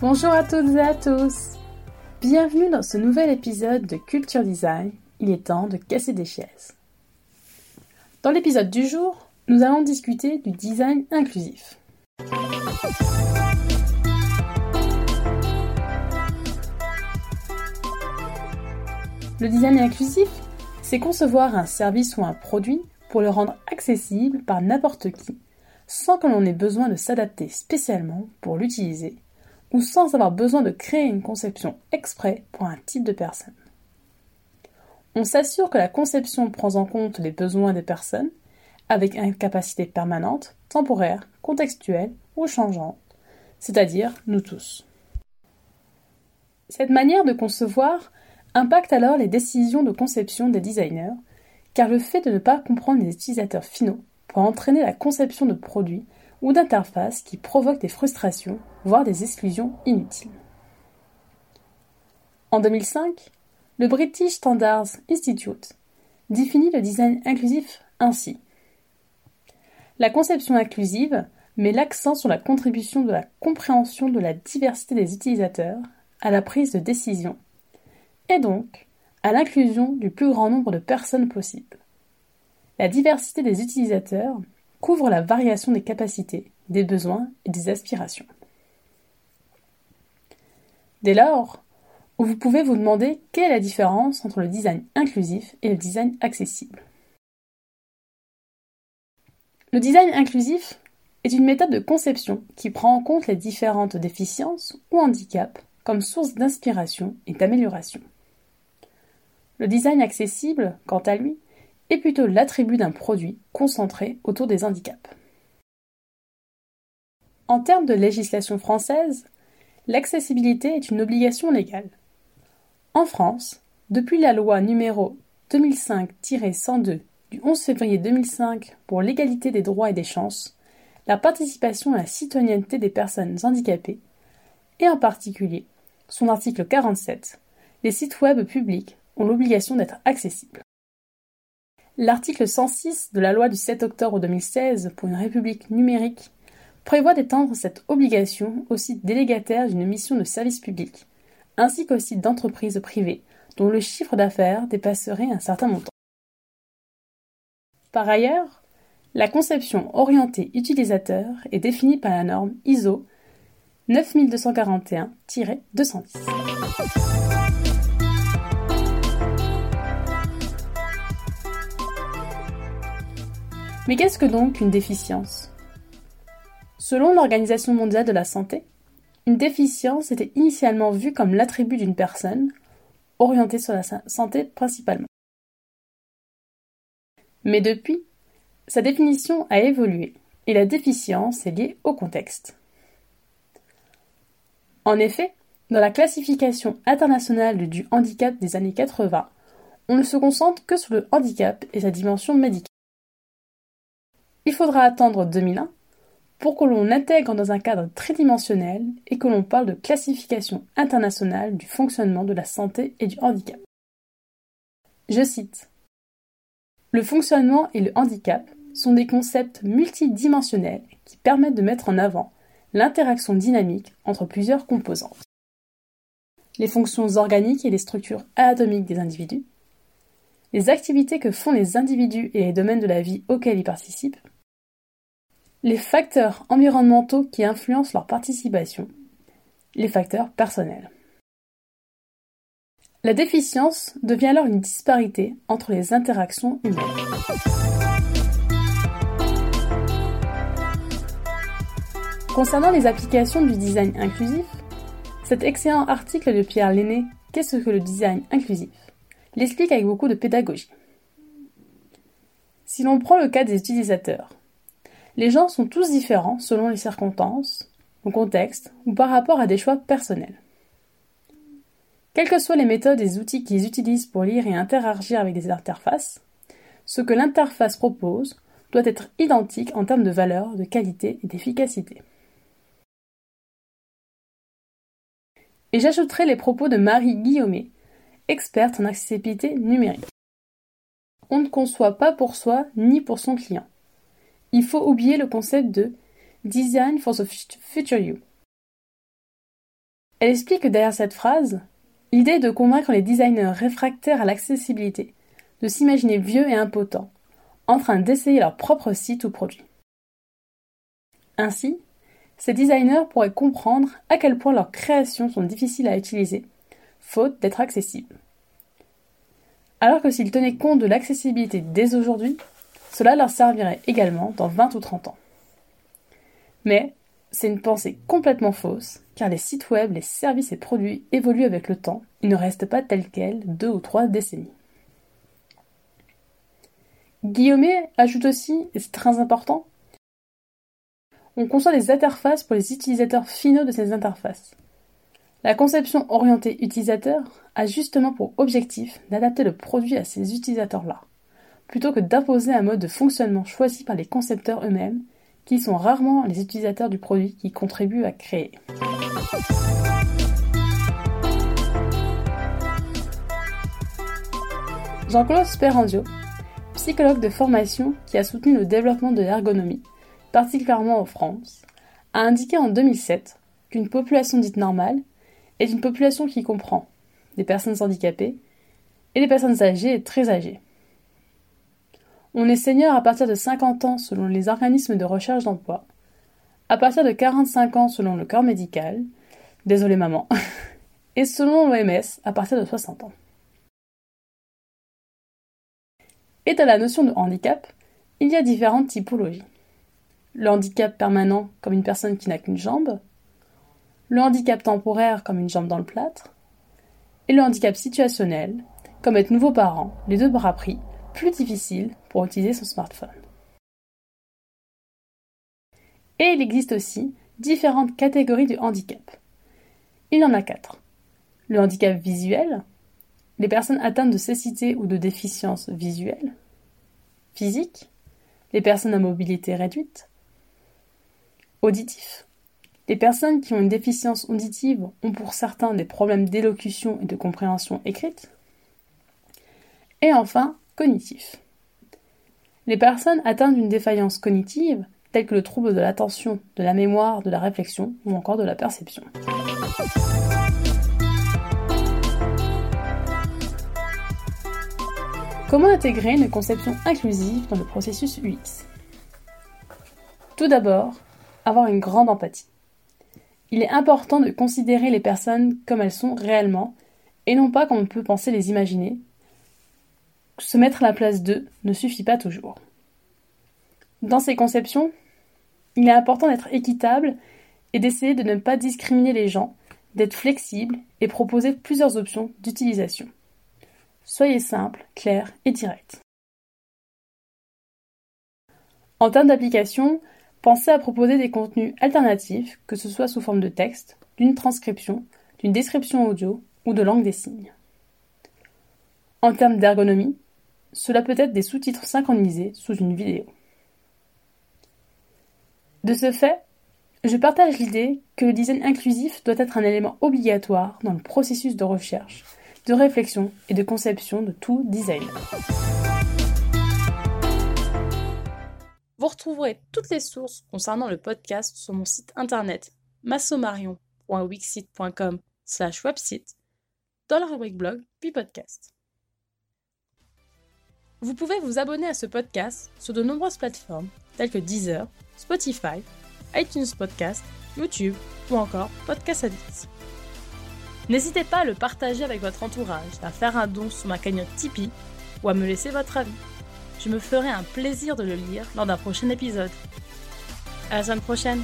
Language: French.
Bonjour à toutes et à tous Bienvenue dans ce nouvel épisode de Culture Design. Il est temps de casser des chaises. Dans l'épisode du jour, nous allons discuter du design inclusif. Le design inclusif, c'est concevoir un service ou un produit pour le rendre accessible par n'importe qui, sans que l'on ait besoin de s'adapter spécialement pour l'utiliser, ou sans avoir besoin de créer une conception exprès pour un type de personne. On s'assure que la conception prend en compte les besoins des personnes, avec une capacité permanente, temporaire, contextuelle ou changeante, c'est-à-dire nous tous. Cette manière de concevoir impacte alors les décisions de conception des designers, car le fait de ne pas comprendre les utilisateurs finaux peut entraîner la conception de produits ou d'interfaces qui provoquent des frustrations, voire des exclusions inutiles. En 2005, le British Standards Institute définit le design inclusif ainsi. La conception inclusive met l'accent sur la contribution de la compréhension de la diversité des utilisateurs à la prise de décision et donc à l'inclusion du plus grand nombre de personnes possible. La diversité des utilisateurs couvre la variation des capacités, des besoins et des aspirations. Dès lors, vous pouvez vous demander quelle est la différence entre le design inclusif et le design accessible. Le design inclusif est une méthode de conception qui prend en compte les différentes déficiences ou handicaps comme source d'inspiration et d'amélioration. Le design accessible, quant à lui, est plutôt l'attribut d'un produit concentré autour des handicaps. En termes de législation française, l'accessibilité est une obligation légale. En France, depuis la loi numéro 2005-102 du 11 février 2005 pour l'égalité des droits et des chances, la participation à la citoyenneté des personnes handicapées, et en particulier son article 47, les sites web publics ont l'obligation d'être accessibles. L'article 106 de la loi du 7 octobre 2016 pour une république numérique prévoit d'étendre cette obligation aux sites délégataires d'une mission de service public, ainsi qu'aux sites d'entreprises privées dont le chiffre d'affaires dépasserait un certain montant. Par ailleurs, la conception orientée utilisateur est définie par la norme ISO 9241-210. Mais qu'est-ce que donc une déficience? Selon l'Organisation mondiale de la santé, une déficience était initialement vue comme l'attribut d'une personne, orientée sur la santé principalement. Mais depuis, sa définition a évolué et la déficience est liée au contexte. En effet, dans la classification internationale du handicap des années 80, on ne se concentre que sur le handicap et sa dimension médicale. Il faudra attendre 2001 pour que l'on intègre dans un cadre tridimensionnel et que l'on parle de classification internationale du fonctionnement de la santé et du handicap. Je cite Le fonctionnement et le handicap sont des concepts multidimensionnels qui permettent de mettre en avant l'interaction dynamique entre plusieurs composantes. Les fonctions organiques et les structures atomiques des individus, les activités que font les individus et les domaines de la vie auxquels ils participent, les facteurs environnementaux qui influencent leur participation, les facteurs personnels. La déficience devient alors une disparité entre les interactions humaines. Concernant les applications du design inclusif, cet excellent article de Pierre Lenné Qu'est-ce que le design inclusif? l'explique avec beaucoup de pédagogie. Si l'on prend le cas des utilisateurs, les gens sont tous différents selon les circonstances, le contexte ou par rapport à des choix personnels. Quelles que soient les méthodes et les outils qu'ils utilisent pour lire et interagir avec des interfaces, ce que l'interface propose doit être identique en termes de valeur, de qualité et d'efficacité. Et j'ajouterai les propos de Marie Guillaumet, experte en accessibilité numérique. on ne conçoit pas pour soi ni pour son client. Il faut oublier le concept de Design for the Future You. Elle explique que derrière cette phrase, l'idée est de convaincre les designers réfractaires à l'accessibilité de s'imaginer vieux et impotents, en train d'essayer leur propre site ou produit. Ainsi, ces designers pourraient comprendre à quel point leurs créations sont difficiles à utiliser, faute d'être accessibles. Alors que s'ils tenaient compte de l'accessibilité dès aujourd'hui, cela leur servirait également dans 20 ou 30 ans. Mais c'est une pensée complètement fausse, car les sites web, les services et produits évoluent avec le temps, ils ne restent pas tels quels deux ou trois décennies. Guillaumet ajoute aussi, et c'est très important, on conçoit des interfaces pour les utilisateurs finaux de ces interfaces. La conception orientée utilisateur a justement pour objectif d'adapter le produit à ces utilisateurs-là, plutôt que d'imposer un mode de fonctionnement choisi par les concepteurs eux-mêmes, qui sont rarement les utilisateurs du produit qui contribuent à créer. Jean-Claude Sperandio, psychologue de formation qui a soutenu le développement de l'ergonomie, particulièrement en France, a indiqué en 2007 qu'une population dite normale est une population qui comprend des personnes handicapées et des personnes âgées et très âgées. On est senior à partir de 50 ans selon les organismes de recherche d'emploi, à partir de 45 ans selon le corps médical, désolé maman, et selon l'OMS à partir de 60 ans. Et dans la notion de handicap, il y a différentes typologies. Le handicap permanent comme une personne qui n'a qu'une jambe, le handicap temporaire comme une jambe dans le plâtre, et le handicap situationnel comme être nouveau parent, les deux bras pris, plus difficile pour utiliser son smartphone. Et il existe aussi différentes catégories de handicap. Il y en a quatre. Le handicap visuel, les personnes atteintes de cécité ou de déficience visuelle, physique, les personnes à mobilité réduite, Auditif. Les personnes qui ont une déficience auditive ont pour certains des problèmes d'élocution et de compréhension écrite. Et enfin, cognitif. Les personnes atteintes d'une défaillance cognitive, telles que le trouble de l'attention, de la mémoire, de la réflexion ou encore de la perception. Comment intégrer une conception inclusive dans le processus UX Tout d'abord, avoir une grande empathie. Il est important de considérer les personnes comme elles sont réellement, et non pas comme on peut penser les imaginer. Se mettre à la place d'eux ne suffit pas toujours. Dans ces conceptions, il est important d'être équitable et d'essayer de ne pas discriminer les gens, d'être flexible et proposer plusieurs options d'utilisation. Soyez simple, clair et direct. En termes d'application, Pensez à proposer des contenus alternatifs, que ce soit sous forme de texte, d'une transcription, d'une description audio ou de langue des signes. En termes d'ergonomie, cela peut être des sous-titres synchronisés sous une vidéo. De ce fait, je partage l'idée que le design inclusif doit être un élément obligatoire dans le processus de recherche, de réflexion et de conception de tout design. Vous retrouverez toutes les sources concernant le podcast sur mon site internet massomarion.wixit.com slash website dans la rubrique blog puis podcast. Vous pouvez vous abonner à ce podcast sur de nombreuses plateformes telles que Deezer, Spotify, iTunes Podcast, YouTube ou encore Podcast Addict. N'hésitez pas à le partager avec votre entourage, à faire un don sur ma cagnotte Tipeee ou à me laisser votre avis je me ferai un plaisir de le lire lors d'un prochain épisode. À la semaine prochaine